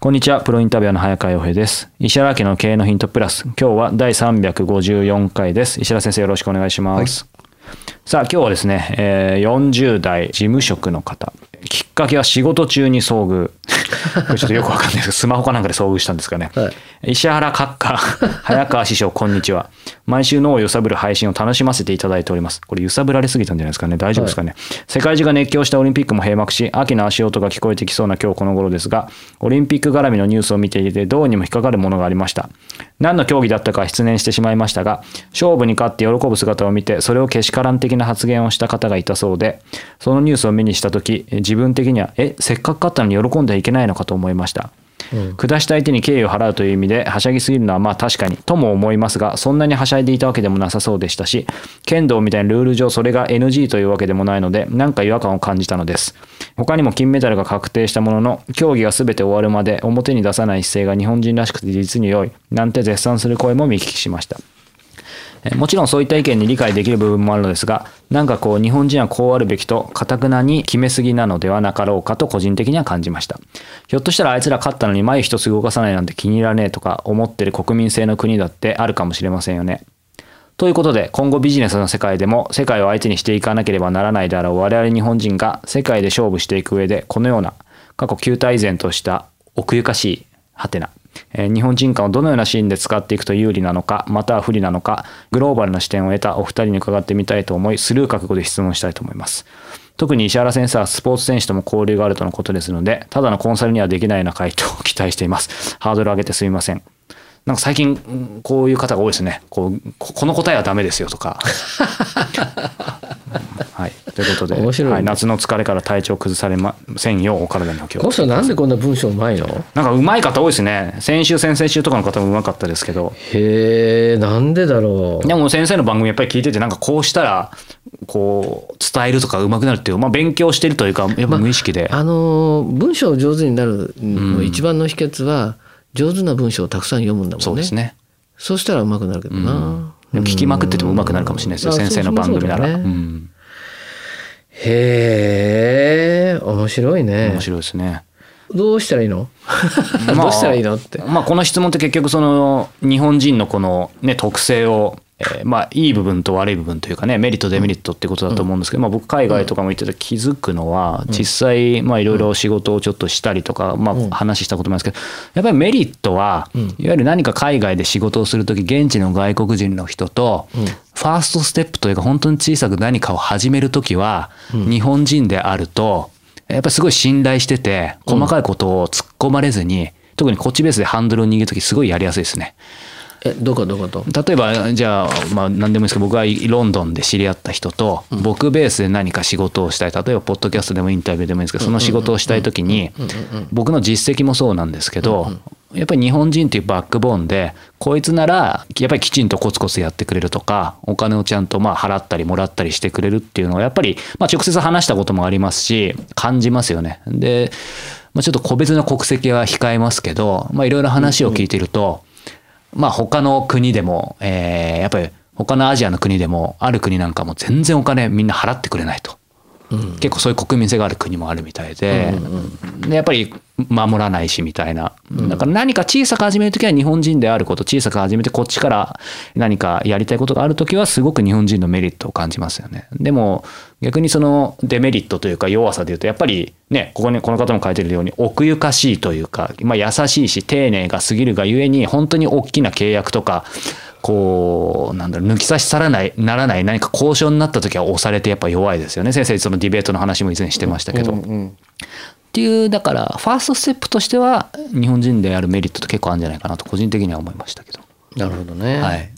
こんにちは、プロインタビュアーの早川洋平です。石原家の経営のヒントプラス。今日は第354回です。石原先生よろしくお願いします。さあ、今日はですね、えー40代事務職の方。かけは仕事中に遭遇。これちょっとよくわかんないですけど、スマホかなんかで遭遇したんですかね。はい石原閣下、早川師匠、こんにちは。毎週脳を揺さぶる配信を楽しませていただいております。これ揺さぶられすぎたんじゃないですかね。大丈夫ですかね。世界中が熱狂したオリンピックも閉幕し、秋の足音が聞こえてきそうな今日この頃ですが、オリンピック絡みのニュースを見ていて、どうにも引っかかるものがありました。何の競技だったか失念してしまいましたが、勝負に勝って喜ぶ姿を見て、それをけしからん的な発言をした方がいたそうで、そのニュースを目にしたとき、自分的には、え、せっかく勝ったのに喜んではいけないのかと思いました。下した相手に敬意を払うという意味ではしゃぎすぎるのはまあ確かにとも思いますがそんなにはしゃいでいたわけでもなさそうでしたし剣道みたいなルール上それが NG というわけでもないのでなんか違和感を感じたのです。他にも金メダルが確定したものの競技が全て終わるまで表に出さない姿勢が日本人らしくて実に良いなんて絶賛する声も見聞きしました。えーもちろんそういった意見に理解できる部分もあるのですが、なんかこう日本人はこうあるべきと、かたくなに決めすぎなのではなかろうかと個人的には感じました。ひょっとしたらあいつら勝ったのに眉一つ動かさないなんて気に入らねえとか思ってる国民性の国だってあるかもしれませんよね。ということで、今後ビジネスの世界でも世界を相手にしていかなければならないであろう我々日本人が世界で勝負していく上で、このような過去旧態依然とした奥ゆかしいハテナ、日本人間をどのようなシーンで使っていくと有利なのか、または不利なのか、グローバルな視点を得たお二人に伺ってみたいと思い、スルー覚悟で質問したいと思います。特に石原先生はスポーツ選手とも交流があるとのことですので、ただのコンサルにはできないような回答を期待しています。ハードルを上げてすみません。なんか最近うんこういう方が多いですね。こうここの答えはダメですよとか。はい、ということで、面白いねはい、夏の疲れから体調崩されませんようお体にお気をつけないんでこんな文章うまいの？なんか上手い方多いですね。先週、先々週とかの方も上手かったですけど。へえなんでだろうでも先生の番組やっぱり聞いてて、なんかこうしたら、こう、伝えるとか上手くなるっていう、まあ勉強してるというか、やっぱ無意識で。あのー文章上手になるの一番の秘訣は上手な文章をたくさん読むんだもんね。そうですね。そうしたら上手くなるけどな、でも聞きまくってても上手くなるかもしれない。ですよ、うん。先生の番組なら。あそうそうそうだねうん。へえ面白いね。面白いですね。どうしたらいいの、まあ どうしたらいいのって。まあ、この質問って結局その日本人のこの、ね、特性を、えーまあいい部分と悪い部分というかねメリットデメリットってことだと思うんですけど、まあ、僕海外とかも行ってて気づくのは実際まあいろいろ仕事をちょっとしたりとか、まあ、話したこともあるんですけどやっぱりメリットはいわゆる何か海外で仕事をする時現地の外国人の人とファーストステップというか本当に小さく何かを始める時は日本人であるとやっぱりすごい信頼してて細かいことを突っ込まれずに、特にこっちベースでハンドルを握る時すごいやりやすいですね。えどこどこと？例えばじゃあまあ何でもいいですけど僕はロンドンで知り合った人と僕ベースで何か仕事をしたい。例えばポッドキャストでもインタビューでもいいんですけどその仕事をしたい時に僕の実績もそうなんですけどやっぱり日本人っていうバックボーンでこいつならやっぱりきちんとコツコツやってくれるとかお金をちゃんとまあ払ったりもらったりしてくれるっていうのはやっぱりまあ直接話したこともありますし感じますよね。でまあ、ちょっと個別の国籍は控えますけどまあいろいろ話を聞いてると、まあ他の国でも、えーやっぱり他のアジアの国でもある国なんかも全然お金みんな払ってくれないと。結構そういう国民性がある国もあるみたいで,、でやっぱり守らないしみたいな。だから何か小さく始める時は日本人であること小さく始めてこっちから何かやりたいことがある時はすごく日本人のメリットを感じますよね。でも逆にそのデメリットというか弱さでいうとやっぱりねここにこの方も書いてるように奥ゆかしいというか、まあ、優しいし丁寧が過ぎるがゆえに本当に大きな契約とかこうなんだろう抜き差し去らないならない何か交渉になった時は押されてやっぱ弱いですよね先生そのディベートの話も以前してましたけど。うんうんっていうだからファーストステップとしては日本人であるメリットって結構あるんじゃないかなと個人的には思いましたけど。なるほどね。はい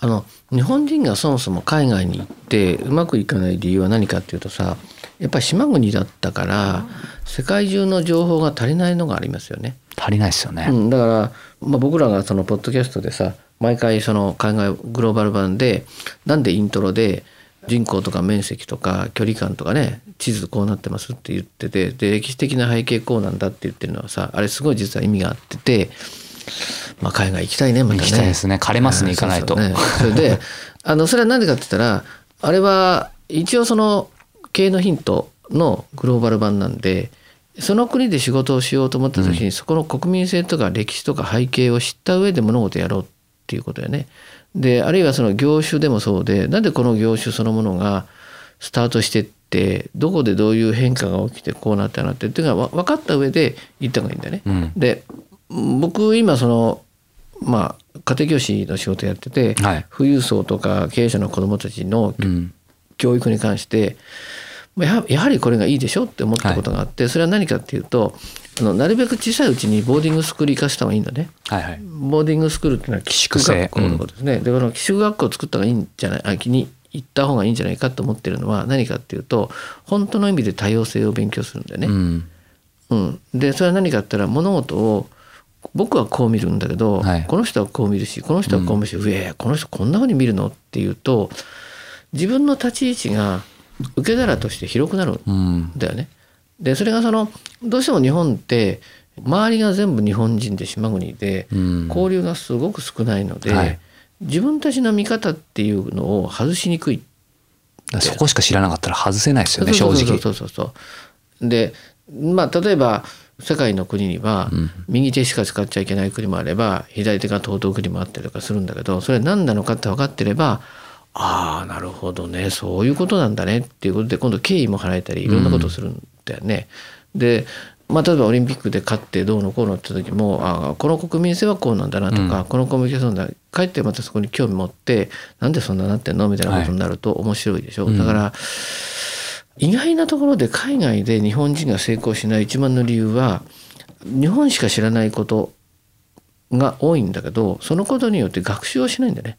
あの日本人がそもそも海外に行ってうまくいかない理由は何かっていうとさやっぱり島国だったから世界中の情報が足りないのがありますよね。足りないですよね。うん、だから、まあ、僕らがそのポッドキャストでさ毎回その海外グローバル版でなんでイントロで人口とか面積とか距離感とかね地図こうなってますって言っててで歴史的な背景こうなんだって言ってるのはさあれすごい実は意味があってて、まあ、海外行きたいねまたね。行きたいですね。枯れますね行かないと。そうそうね。それで あのそれは何でかって言ったらあれは一応その経営のヒントのグローバル版なんでその国で仕事をしようと思った時に、そこの国民性とか歴史とか背景を知った上で物事をやろうっていうことよね。であるいはその業種でもそうでなんでこの業種そのものがスタートしてってどこでどういう変化が起きてこうなってなってっていうのが分かった上で行った方がいいんだよね。うんで僕今そのまあ家庭教師の仕事やってて、はい富裕層とか経営者の子どもたちのうん教育に関してまあやはやはりこれがいいでしょって思ったことがあって、それは何かっていうとあのなるべく小さいうちにボーディングスクール行かせた方がいいんだね。はいはい。ボーディングスクールっていうのは寄宿学校のことですね。でこの寄宿学校を作った方がいいんじゃないあに行った方がいいんじゃないかと思ってるのは何かっていうと本当の意味で多様性を勉強するんだよね。うんうん、でそれは何かって言ったら物事を僕はこう見るんだけど、はいこの人はこう見るしこの人はこう見るし、うえこの人こんな風に見るのっていうと自分の立ち位置が受け皿として広くなるんうんだよね。でそれがそのどうしても日本って周りが全部日本人で島国でうん。交流がすごく少ないので、はい。自分たちの見方っていうのを外しにくい。そこしか知らなかったら外せないですよね正直。そうそうそう。でまあ例えば世界の国にはうん。右手しか使っちゃいけない国もあれば左手が尊い国もあったりとかするんだけどそれは何なのかって分かってればああなるほどね。そういうことなんだねっていうことで今度敬意も払えたりいろんなことをするんだよね。でまあ、例えばオリンピックで勝ってどうのこうのって時もああこの国民性はこうなんだなとか、うん。このコミュニケーションだ。帰ってまたそこに興味持ってなんでそんななってんの？みたいなことになると面白いでしょ、うん。だから意外なところで海外で日本人が成功しない一番の理由は日本しか知らないことが多いんだけどそのことによって学習をしないんだよね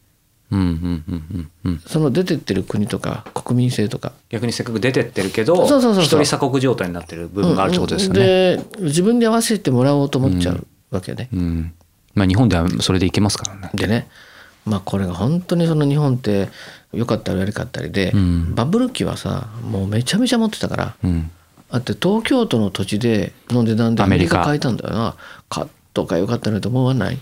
うんうんうんうんうん。その出てってる国とか国民性とか。逆にせっかく出てってるけどそうそうそうそう。一人鎖国状態になってる部分があるってことですよね。で自分に合わせてもらおうと思っちゃうわけよね、うん。まあ日本ではそれでいけますからね。でね。まあこれが本当にその日本って良かったり悪かったりで、うん。バブル期はさもうめちゃめちゃ持ってたからうん。だって東京都の土地での値段でアメリカ買えたんだよな。買っとかよかったねと思わない？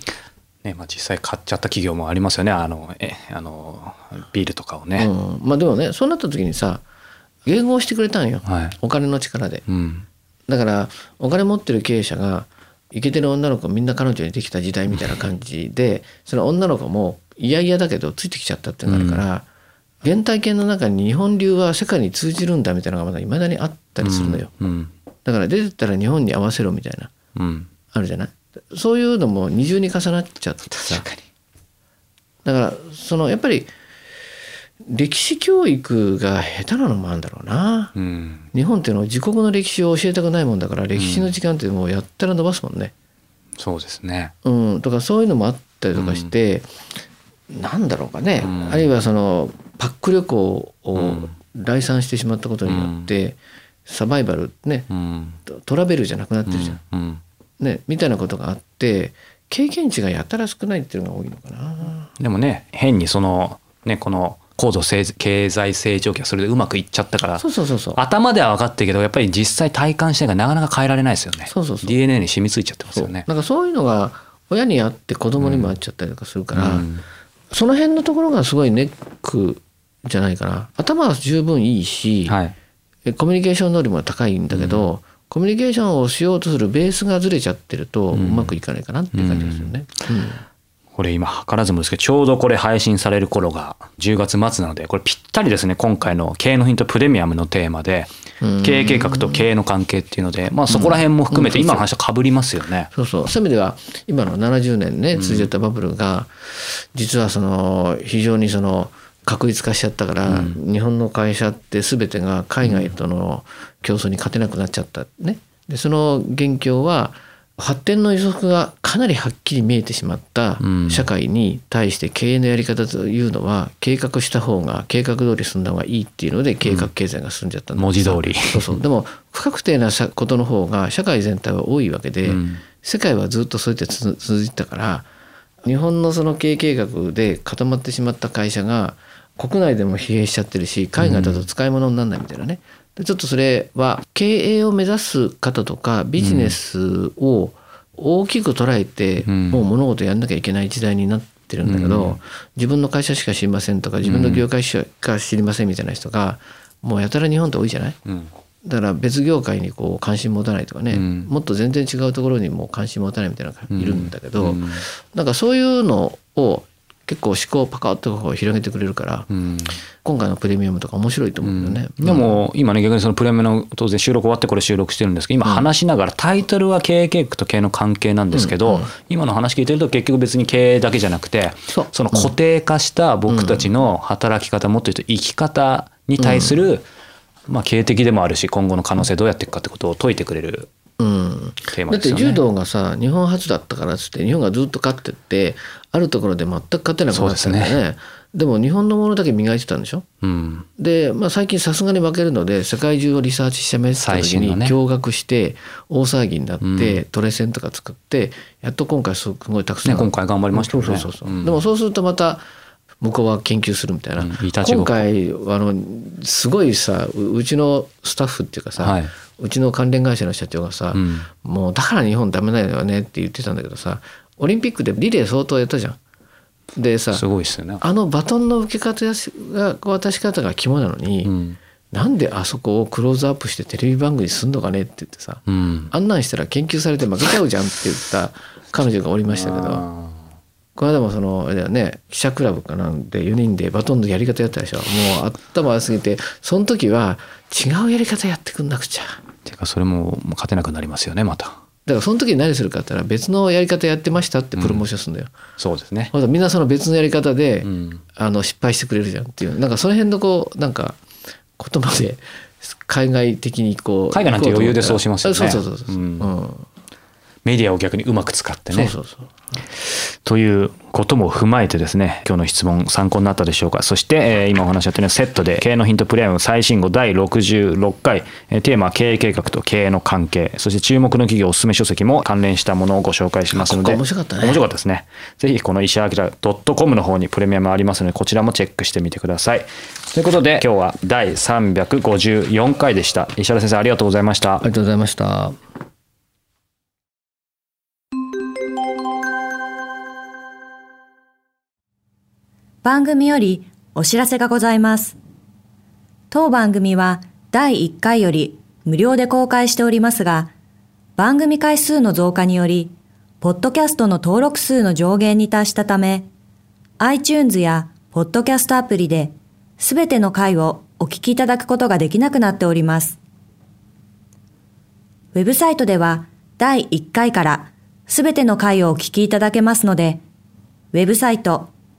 ねまあ、実際買っちゃった企業もありますよね。あのえあのビールとかをね。うん、まあでもねそうなった時にさ迎合してくれたんよ、はい。お金の力で。うん。だからお金持ってる経営者がイケてる女の子みんな彼女にできた時代みたいな感じでその女の子も嫌々だけどついてきちゃったっていうのがあるから、原体験の中に日本流は世界に通じるんだみたいなのがまだいまだにあったりするのよ、うん。だから出てったら日本に合わせろみたいなうん。あるじゃない？そういうのも二重に重なっちゃってさ。だからそのやっぱり歴史教育が下手なのもあるんだろうな。うん。日本っていうのは自国の歴史を教えたくないもんだから歴史の時間ってもうやったら伸ばすもんね。そうですね。うん、とかそういうのもあったりとかして、なんだろうかね、うん。あるいはそのパック旅行をうん。来賛してしまったことによって、サバイバルね。うん。トトラベルじゃなくなってるじゃん、うんねみたいなことがあって経験値がやたら少ないっていうのが多いのかな。でもね変にそのねこの高度成経済成長期はそれでうまくいっちゃったからそうそうそうそう。頭では分かってるけどやっぱり実際体感してがなかなか変えられないですよね。そうそうそう DNA に染みついちゃってますよね。なんかそういうのが親にあって子供にもあっちゃったりとかするから、うんその辺のところがすごいネックじゃないかな頭は十分いいし、はいえコミュニケーション能力も高いんだけど、コミュニケーションをしようとするベースがずれちゃってるとうまくいかないかなっていう感じですよね。うん。これ今図らずもですけどちょうどこれ配信される頃が10月末なのでこれぴったりですね今回の経営のヒントプレミアムのテーマで。経営計画と経営の関係っていうのでまあそこら辺も含めて今の話とかぶりますよね。そうそう。そういう意味では今の70年ね続いてたバブルが実はその非常にその確立化しちゃったから、日本の会社って全てが海外との競争に勝てなくなっちゃったね。でその元凶は発展の予測がかなりはっきり見えてしまったうん。社会に対して経営のやり方というのは計画した方が計画通り進んだ方がいいっていうので計画経済が進んじゃったんだ。けど文字通り。そうそう。でも不確定なさことの方が社会全体は多いわけで、うん。世界はずっとそうやってつ続いてたから日本のその経営計画で固まってしまった会社が国内でも疲弊しちゃってるし海外だと使い物にならないみたいなね、でちょっとそれは経営を目指す方とかビジネスを大きく捉えて、ん。もう物事やんなきゃいけない時代になってるんだけど、うん。自分の会社しか知りませんとか自分の業界しか知りませんみたいな人がもうやたら日本って多いじゃない？うんだから別業界にこう関心持たないとかね、うん。もっと全然違うところにも関心持たないみたいなのがいるんだけど、うん。なんかそういうのを結構思考をパカッと広げてくれるから、うん。今回のプレミアムとか面白いと思うよね。でも今ね逆にそのプレミアムの当然収録終わってこれ収録してるんですけど今話しながらタイトルは経営計画と経営の関係なんですけど今の話聞いてると結局別に経営だけじゃなくてその固定化した僕たちの働き方もっと言うと生き方に対するまあ経営的でもあるし今後の可能性どうやっていくかってことを解いてくれるうん、テーマですよね。だって柔道がさ日本初だったからっつって日本がずっと勝ってってあるところで全く勝てなくなったんだよそうね。でも日本のものだけ磨いてたんでしょ？うん。で、まあ、最近さすがに負けるので世界中をリサーチしてめった時に驚愕して大騒ぎになって、うん。トレセンとか作ってやっと今回すごいたくさん、ね今回頑張りましたよね。そうそうそうそう、うん。でもそうするとまた向こうは研究するみたいな、うん今こ。回あのすごいさううちのスタッフっていうかさ、はい。うちの関連会社の社長がさ、うん。もうだから日本ダメだよねって言ってたんだけどさオリンピックでリレー相当やったじゃん。でさすごいですよね。あのバトンの受け方が渡し方が肝なのに、うん。なんであそこをクローズアップしてテレビ番組にすんのかねって言ってさ、うん。あんなんしたら研究されて負けちゃうじゃんって言った彼女がおりましたけどあこの間もそのあれだよね記者クラブかなんで4人でバトンのやり方やったでしょ。もう頭悪すぎてその時は違うやり方やってくんなくちゃ。ーていうかそれももう勝てなくなりますよねまた。だからその時に何するかって言ったら別のやり方やってましたってプロモーションするんだよ、そうですね。みんなその別のやり方で、うん。あの失敗してくれるじゃんっていう。なんかその辺のこうなんか言葉で海外的にこう海外なんて余裕でそうしますよね。そうそうそうそう、うん。うん。メディアを逆にうまく使ってね。そうそうそうということも踏まえてですね今日の質問参考になったでしょうか。そして、えー今お話しあったようにセットで経営のヒントプレミアム最新号第66回、えーテーマは経営計画と経営の関係そして注目の企業おすすめ書籍も関連したものをご紹介しますのであここ面白かったね。面白かったですね。ぜひこの石原明 .com の方にプレミアムありますのでこちらもチェックしてみてください。ということで今日は第354回でした。石原先生ありがとうございました。ありがとうございました番組よりお知らせがございます。当番組は第1回より無料で公開しておりますが、番組回数の増加により、ポッドキャストの登録数の上限に達したため、iTunes やポッドキャストアプリで、すべての回をお聞きいただくことができなくなっております。ウェブサイトでは第1回からすべての回をお聞きいただけますので、ウェブサイト